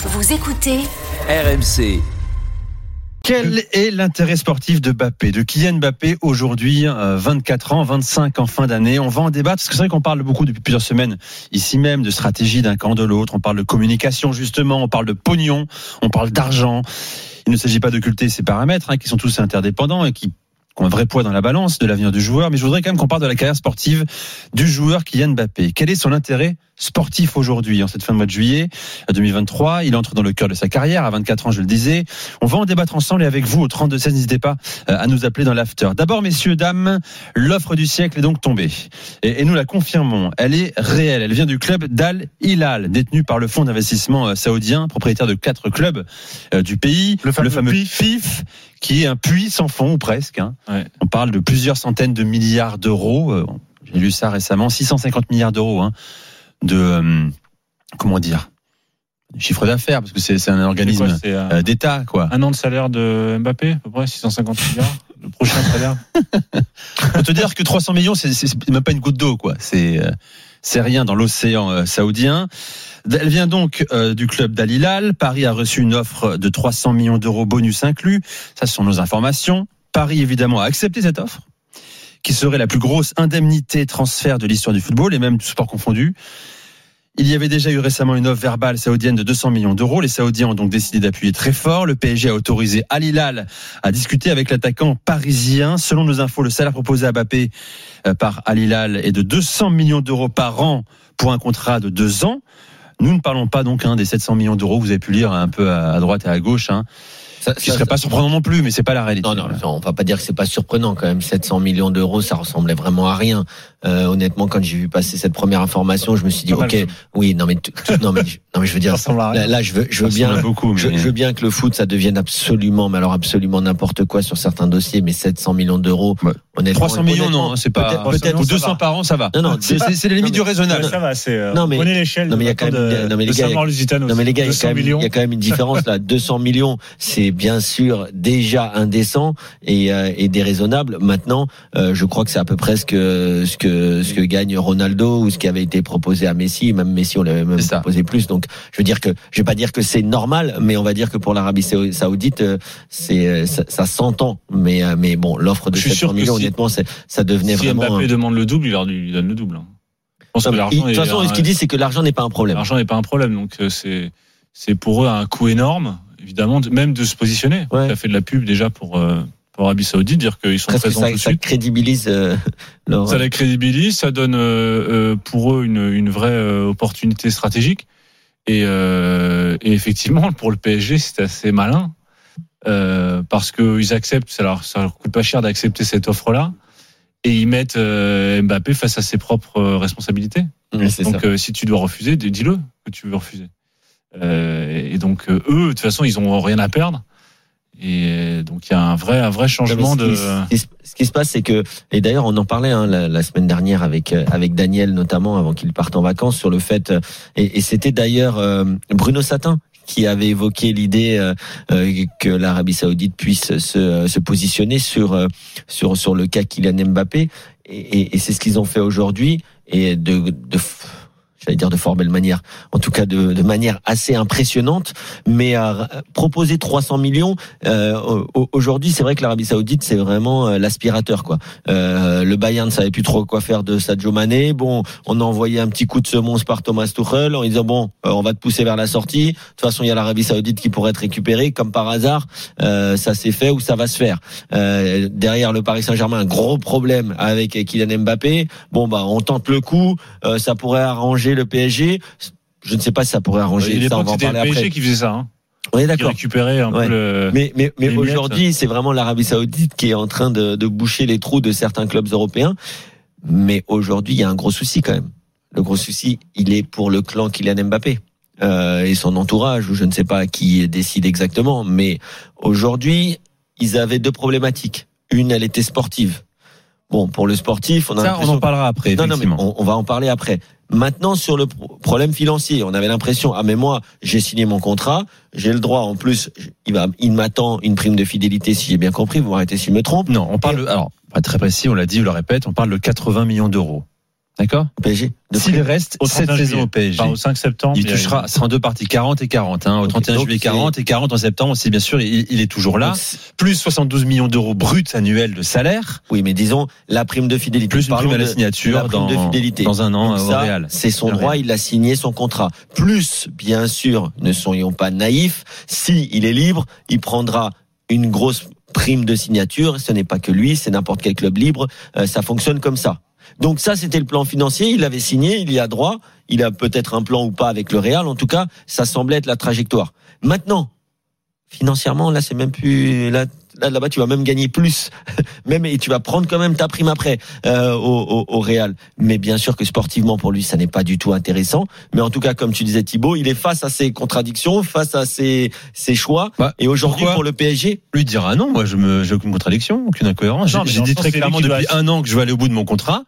Vous écoutez RMC. Quel est l'intérêt sportif de Mbappé, de Kylian Mbappé aujourd'hui, 24 ans, 25 en fin d'année? On va en débattre parce que c'est vrai qu'on parle beaucoup depuis plusieurs semaines ici même de stratégie d'un camp de l'autre. On parle de communication justement, on parle de pognon, on parle d'argent. Il ne s'agit pas d'occulter ces paramètres hein, qui sont tous interdépendants et qui ont un vrai poids dans la balance de l'avenir du joueur. Mais je voudrais quand même qu'on parle de la carrière sportive du joueur Kylian Mbappé. Quel est son intérêt sportif aujourd'hui, en cette fin de mois de juillet 2023. Il entre dans le cœur de sa carrière, à 24 ans, je le disais. On va en débattre ensemble et avec vous au 32-16, n'hésitez pas euh, à nous appeler dans l'after. D'abord, messieurs, dames, l'offre du siècle est donc tombée. Et, et, nous la confirmons. Elle est réelle. Elle vient du club d'Al Hilal, détenu par le fonds d'investissement euh, saoudien, propriétaire de quatre clubs euh, du pays. Le fameux, le fameux PIF. PIF, qui est un puits sans fond, ou presque. Hein. Ouais. On parle de plusieurs centaines de milliards d'euros. J'ai lu ça récemment. 650 milliards d'euros. Hein de euh, comment dire chiffre d'affaires parce que c'est c'est un organisme euh, euh, d'État quoi. Un an de salaire de Mbappé, à peu près 650 milliards. Le prochain salaire. Faut te dire que 300 millions c'est même pas une goutte d'eau quoi. C'est euh, c'est rien dans l'océan saoudien. Elle vient donc euh, du club d'Al. Paris a reçu une offre de 300 millions d'euros bonus inclus. Ça ce sont nos informations. Paris évidemment a accepté cette offre qui serait la plus grosse indemnité transfert de l'histoire du football et même du sport confondu. Il y avait déjà eu récemment une offre verbale saoudienne de 200 millions d'euros. Les Saoudiens ont donc décidé d'appuyer très fort. Le PSG a autorisé Al Hilal à discuter avec l'attaquant parisien. Selon nos infos, le salaire proposé à Mbappé euh, par Al Hilal est de 200 millions d'euros par an pour un contrat de deux ans. Nous ne parlons pas donc hein, des 700 millions d'euros. Vous avez pu lire un peu à droite et à gauche. Hein. Ça, Ce qui serait pas surprenant non plus, mais c'est pas la réalité. Non, non, non, on va pas dire que c'est pas surprenant quand même. 700 millions d'euros, ça ressemblait vraiment à rien. Euh, honnêtement, quand j'ai vu passer cette première information, je me suis dit, ok, oui, non mais, non mais, je- non mais je veux dire, Ça ressemble à rien. là, là, je veux, je veux bien, beaucoup, mais- je, je veux bien que le foot ça devienne absolument, mais alors absolument n'importe quoi sur certains dossiers, mais 700 millions d'euros, Ouais. Honnêtement. 300 millions, honnêtement, non, c'est pas. peut-être- peut-être- Ou 200 par an, ça va. Non, non, c'est c'est- la limite non, du raisonnable. Ça va, c'est. euh, Non, mais- prenez l'échelle. non, mais il y a quand même- de, non, mais les gars, il y a- Samuel Lusitano. Non mais les gars, il y a 200 quand même, il millions. y a quand même une différence là. 200 millions, c'est bien sûr déjà indécent et, euh, et déraisonnable. Maintenant, euh, je crois que c'est à peu près ce que ce que ce que gagne Ronaldo ou ce qui avait été proposé à Messi. Même Messi, on l'avait même proposé plus. Donc, je veux dire que je vais pas dire que c'est normal, mais on va dire que pour l'Arabie Sao- Saoudite, euh, c'est ça, ça s'entend. Mais euh, mais bon, l'offre de Je suis 700 sûr que millions, si- honnêtement, ça devenait Si vraiment. Mbappé un- demande le double, il leur lui donne le double. hein. Je pense que De toute façon, un- ce qu'il dit, c'est que l'argent n'est pas un problème. L'argent n'est pas un problème, donc euh, c'est c'est pour eux un coût énorme, évidemment, de- même de se positionner. Ouais. Ça fait de la pub déjà pour euh, pour Arabie Saoudite, dire qu'ils sont présents ça, tout de ça suite. crédibilise euh, leur. Ça les crédibilise, ça donne euh, pour eux une, une vraie opportunité stratégique. Et, et effectivement, pour le PSG, c'est assez malin euh, parce qu'ils acceptent, ça leur, ça leur coûte pas cher d'accepter cette offre-là, et ils mettent euh, Mbappé face à ses propres euh, responsabilités. Donc, euh, si tu dois refuser, dis- dis-le que tu veux refuser. Et donc, eux, de toute façon, ils ont rien à perdre. Et donc, il y a un vrai, un vrai changement de. ce, qui, ce se passe, c'est que, et d'ailleurs, on en parlait hein, la, la semaine dernière avec avec Daniel notamment avant qu'il parte en vacances sur le fait, et, et c'était d'ailleurs euh, Bruno Satin qui avait évoqué l'idée euh, euh, que l'Arabie Saoudite puisse se, euh, positionner sur sur le cas Kylian Mbappé, et, et, et c'est ce qu'ils ont fait aujourd'hui, et de j'allais dire de fort belle manière, en tout cas de, de manière assez impressionnante, mais à proposer 300 millions euh, au- aujourd'hui, c'est vrai que l'Arabie Saoudite c'est vraiment euh, l'aspirateur quoi. Euh, le Bayern ne savait plus trop quoi faire de Sadio Mané. Bon, on a envoyé un petit coup de semonce par Thomas Tuchel en disant bon, euh, on va te pousser vers la sortie. De toute façon, il y a l'Arabie Saoudite qui pourrait être récupérée comme par hasard. Euh, ça s'est fait ou ça va se faire. Euh, derrière le Paris Saint-Germain, un gros problème avec Kylian Mbappé. Bon bah, on tente le coup. Euh, ça pourrait arranger le PSG. Je ne sais pas si ça pourrait arranger. il est ça, on va en c'était le parler PSG après. qui faisait ça. Hein. On est Qui d'accord. récupérait un Ouais. peu le. Mais, mais, mais aujourd'hui, c'est vraiment l'Arabie Saoudite qui est en train de, de boucher les trous de certains clubs européens. Mais aujourd'hui, il y a un gros souci quand même. Le gros souci, il est pour le clan Kylian Mbappé euh, et son entourage, ou je ne sais pas qui décide exactement. Mais aujourd'hui, ils avaient deux problématiques. Une, elle était sportive. Bon, pour le sportif, on a Ça, on en parlera après. non, non, mais on va en parler après. Maintenant, sur le pro- problème financier, on avait l'impression, ah mais moi, j'ai signé mon contrat, j'ai le droit, en plus, il m'attend une prime de fidélité, si j'ai bien compris, vous m'arrêtez si je me trompe. Non, on parle. Alors, pas très précis. On l'a dit, on le répète. On parle de 80 millions d'euros. D'accord PSG. De S'il reste Au cette 31 saison juillet. au PSG, Enfin, au 5 septembre. il touchera, ce sera en deux parties, 40 et 40. Hein, au Ok, 31 donc juillet, c'est- 40 et 40 en septembre. C'est bien sûr, il, il est toujours là. Donc, c'est- Plus 72 millions d'euros bruts annuels de salaire. Oui, mais disons la prime de fidélité. Plus une prime à la signature la prime dans, de fidélité. dans un an Donc au Real. C'est son droit, il a signé son contrat. Plus, bien sûr, ne soyons pas naïfs, si il est libre, il prendra une grosse prime de signature. Ce n'est pas que lui, c'est n'importe quel club libre. Euh, ça fonctionne comme ça. Donc ça, c'était le plan financier. Il avait signé, il y a droit. Il a peut-être un plan ou pas avec le Real. En tout cas, ça semblait être la trajectoire. Maintenant, financièrement, là, c'est même plus là. Là, là-bas, tu vas même gagner plus, même et tu vas prendre quand même ta prime après euh, au, au, au Real. Mais bien sûr que sportivement pour lui, ça n'est pas du tout intéressant. Mais en tout cas, comme tu disais Thibaut, il est face à ses contradictions, face à ses, ses choix. Bah, et aujourd'hui, pour le PSG, Lui dira non, moi je me, j'ai aucune contradiction, aucune incohérence. Non, J'ai mais j'ai dans dit très clairement doit depuis un an que je vais aller au bout de mon contrat,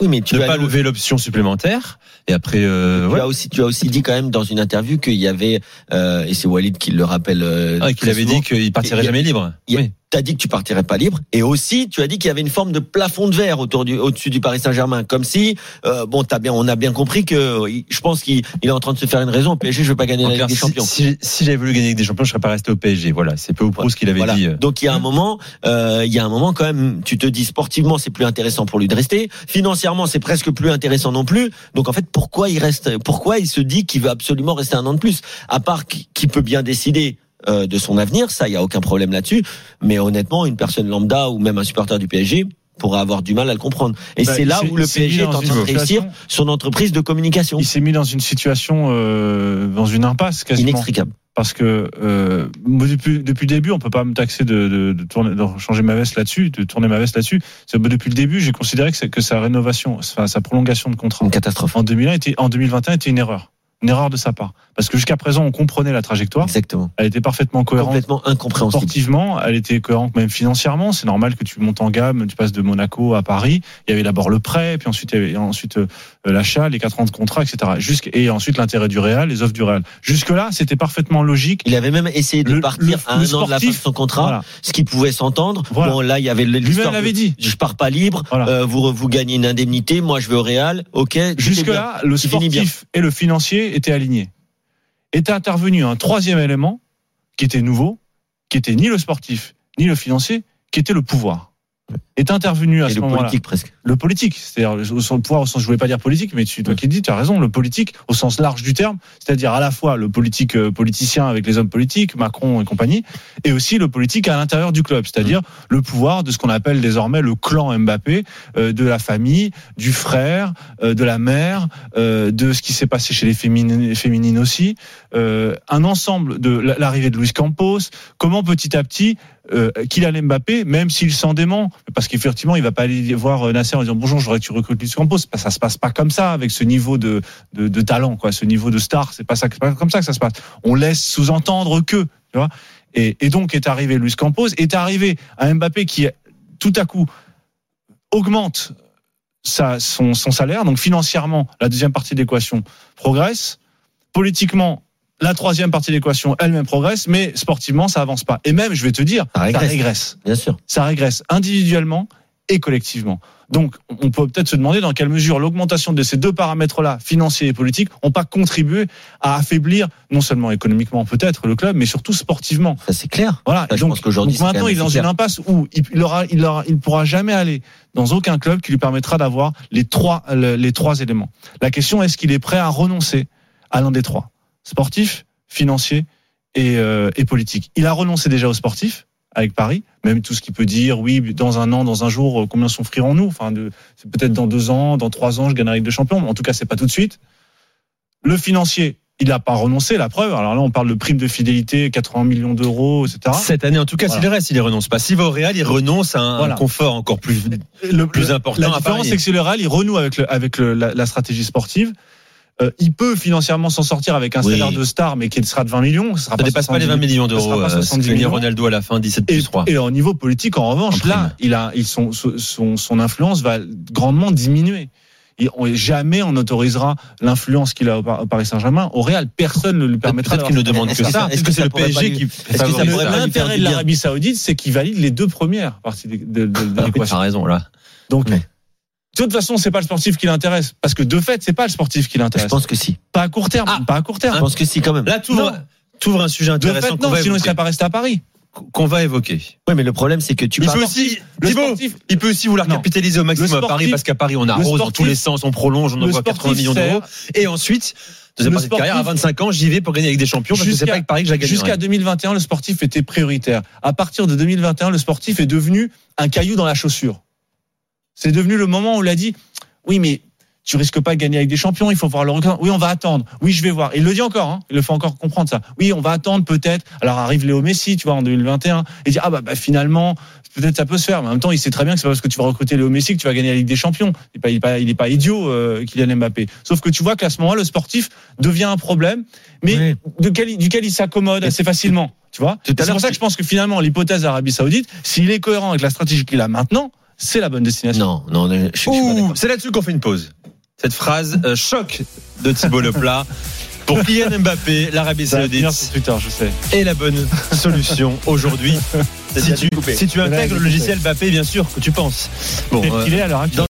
oui, mais tu ne vas pas aller lever l'option supplémentaire. Et après, euh, Tu ouais. as aussi, tu as aussi dit quand même dans une interview qu'il y avait, euh, et c'est Walid qui le rappelle. Euh, Ah, qu'il avait dit qu'il partirait jamais libre. il y a- Oui. T'as dit que tu partirais pas libre, et aussi tu as dit qu'il y avait une forme de plafond de verre autour du, au-dessus du Paris Saint-Germain, comme si, euh, bon, t'as bien, on a bien compris que, je pense qu'il il est en train de se faire une raison. Au PSG, je veux pas gagner En la clair, Ligue des Champions. si, si j'avais voulu gagner avec des champions, je serais pas resté au PSG. Voilà, c'est peu ou prou ce qu'il avait Voilà. dit. euh. Donc il y a un moment, euh, il y a un moment quand même, tu te dis sportivement c'est plus intéressant pour lui de rester, financièrement c'est presque plus intéressant non plus. Donc en fait pourquoi il reste, pourquoi il se dit qu'il veut absolument rester un an de plus, à part qu'il peut bien décider. Euh, de son avenir, ça, il y a aucun problème là-dessus. Mais honnêtement, une personne lambda ou même un supporter du PSG pourra avoir du mal à le comprendre. Et Bah, c'est là où le PSG est en train de réussir son entreprise de communication. Il s'est mis dans une situation, euh, dans une impasse quasiment. Inextricable. parce que euh, depuis, depuis le début, on peut pas me taxer de, de, de, tourner, de changer ma veste là-dessus, de tourner ma veste là-dessus. Que depuis le début, j'ai considéré que, sa rénovation, enfin, sa prolongation de contrat Une catastrophe. en 2001 était, en 2021 était une erreur, une erreur de sa part, parce que jusqu'à présent, on comprenait la trajectoire, Exactement. elle était parfaitement cohérente. Complètement incompréhensible. Sportivement, elle était cohérente même financièrement. C'est normal que tu montes en gamme, tu passes de Monaco à Paris. Il y avait d'abord le prêt, puis ensuite il y avait ensuite euh, l'achat, les quatre ans de contrat, etc. Jusqu' et ensuite l'intérêt du Real, les offres du Real. Jusque là, c'était parfaitement logique. Il avait même essayé de Le- partir le- à un le an de la fin de sportif, son contrat. Voilà. ce qui pouvait s'entendre. Voilà. Bon, là, il y avait Lui-même l'histoire. l'avait dit. Je pars pas libre. Voilà. euh, vous vous gagnez une indemnité. Moi, je vais au Real. Ok. tout est Jusque bien. là, le sportif et le financier étaient alignés. Était intervenu un troisième élément qui était nouveau, qui était ni le sportif ni le financier, qui était le pouvoir. Est intervenu à Et ce le moment-là. politique presque. le politique, c'est-à-dire le, au sens- le pouvoir au sens, je voulais pas dire politique, mais tu, toi qui le dis, tu as raison, le politique au sens large du terme, c'est-à-dire à la fois le politique euh, politicien avec les hommes politiques, Macron et compagnie, et aussi le politique à l'intérieur du club, c'est-à-dire le pouvoir de ce qu'on appelle désormais le clan Mbappé, euh, de la famille, du frère, euh, de la mère, de ce qui s'est passé chez les féminines, aussi, un ensemble de la- l'arrivée de Luis Campos, comment petit à petit euh, Kylian Mbappé, même s'il s'en dément, parce qu'effectivement, il va pas aller voir euh, Nasser en disant bonjour, que tu recrutes Luis Campos. Ça se passe pas comme ça avec ce niveau de, de, talent, quoi, ce niveau de star. C'est pas ça, pas comme ça que ça se passe. On laisse sous-entendre que. Et, donc est arrivé Luis Campos, est arrivé un Mbappé qui tout à coup augmente son, son salaire. Donc financièrement, la deuxième partie de l'équation progresse. Politiquement, la troisième partie de l'équation elle-même progresse, mais sportivement, ça avance pas. Et même, je vais te dire, Ça ça régresse. régresse. Bien sûr. Ça régresse individuellement et collectivement. Donc, on peut peut-être se demander dans quelle mesure l'augmentation de ces deux paramètres-là, financiers et politiques, n'ont pas contribué à affaiblir, non seulement économiquement peut-être, le club, mais surtout sportivement. Ça c'est clair. Voilà. Ça, je donc, pense quand maintenant, il est dans une impasse où il, il aura, il aura, il pourra jamais aller dans aucun club qui lui permettra d'avoir les trois, le- les trois éléments. La question est-ce qu'il est prêt à renoncer à l'un des trois? Sportif, financier et, euh, et politique. Il a renoncé déjà au sportif avec Paris, même tout ce qu'il peut dire, oui, dans un an, dans un jour, euh, combien s'offrirons-nous Enfin, c'est peut-être dans deux ans, dans trois ans, je gagnerai avec de champions, mais en tout cas, c'est pas tout de suite. Le financier, il n'a pas renoncé, la preuve. Alors là, on parle de prime de fidélité, 80 millions d'euros, etc. Cette année, en tout cas, Voilà. s'il reste, il y renonce pas. S'il va au Real, il renonce à un, Voilà. confort encore plus, le plus important La différence, c'est que le Real, il renoue avec, le, avec le- la, la stratégie sportive. Euh, il peut financièrement s'en sortir avec un Oui. salaire de star, mais qui sera de 20 millions. Ce sera Ça dépasse pas les 20 millions ça sera d'euros. pas euh, 70 ce que gagnait millions. Ronaldo à la fin, 17 Et, plus 3. et au niveau politique, en revanche, En là, il a, ils sont, son, son, son influence va grandement diminuer. Et on, jamais on autorisera l'influence qu'il a au, Par- au Paris Saint-Germain. Au Real, personne ne lui permettra. Peut-être qu'il ne demande que ça. ça- Est-ce que c'est ça le pas PSG qui ça ça pas L'intérêt de l'Arabie Saoudite, c'est qu'il valide les deux premières parties de, Ah l'équation. T'as raison, là. Donc. De toute façon, c'est pas le sportif qui l'intéresse. Parce que de fait, c'est pas le sportif qui Je l'intéresse. pense que si. Pas à court terme. Ah. Pas à court Je terme. pense que si quand même. Là, tu ouvres, tu ouvres un sujet De intéressant fait, qu'on non, va, sinon il évoquer, serait pas resté à Paris. qu'on va évoquer. Oui, mais le problème c'est que tu Il peut aussi, Le Thibaut, sportif- il peut aussi vouloir Non. capitaliser au maximum à Paris parce qu'à Paris on arrose dans tous les sens, on prolonge, on envoie sportif 80 millions d'euros. Et ensuite, deuxième partie de carrière, à sportif- 25 ans, j'y vais pour gagner avec des champions parce que c'est Jusqu'à- pas avec Paris que je la gagne. Jusqu'à 2021, le sportif était prioritaire. À partir de 2021, le sportif est devenu un caillou dans la chaussure. C'est devenu le moment où il a dit oui, mais tu risques pas de gagner avec des champions, il faut voir le recul. Oui, on va attendre. Oui, je vais voir. Il le dit encore, hein. il le fait encore comprendre ça. Oui, on va attendre peut-être. Alors arrive Léo Messi, tu vois, en 2021, et dit ah bah, bah, finalement peut-être ça peut se faire. Mais en même temps, il sait très bien que c'est pas parce que tu vas recruter Léo Messi que tu vas gagner la Ligue des Champions. Il est pas, il est pas, il est pas idiot, euh, Kylian Mbappé. Sauf que tu vois qu'à ce moment-là, le sportif devient un problème, mais Oui. duquel, duquel il s'accommode assez facilement. Tu vois C'est pour ça que je pense que finalement, l'hypothèse d'Arabie Saoudite, s'il est cohérent avec la stratégie qu'il a maintenant, c'est la bonne destination. Non, non, je, je c'est là-dessus qu'on fait une pause. Cette phrase euh, choc de Thibaut Leplat. Pour Kylian Mbappé, l'Arabie Saoudite sur Twitter, je sais. est la bonne solution aujourd'hui. Si tu, si tu intègres le logiciel Mbappé, bien sûr que tu penses. Bon, euh, qu'il est à l'heure actuelle.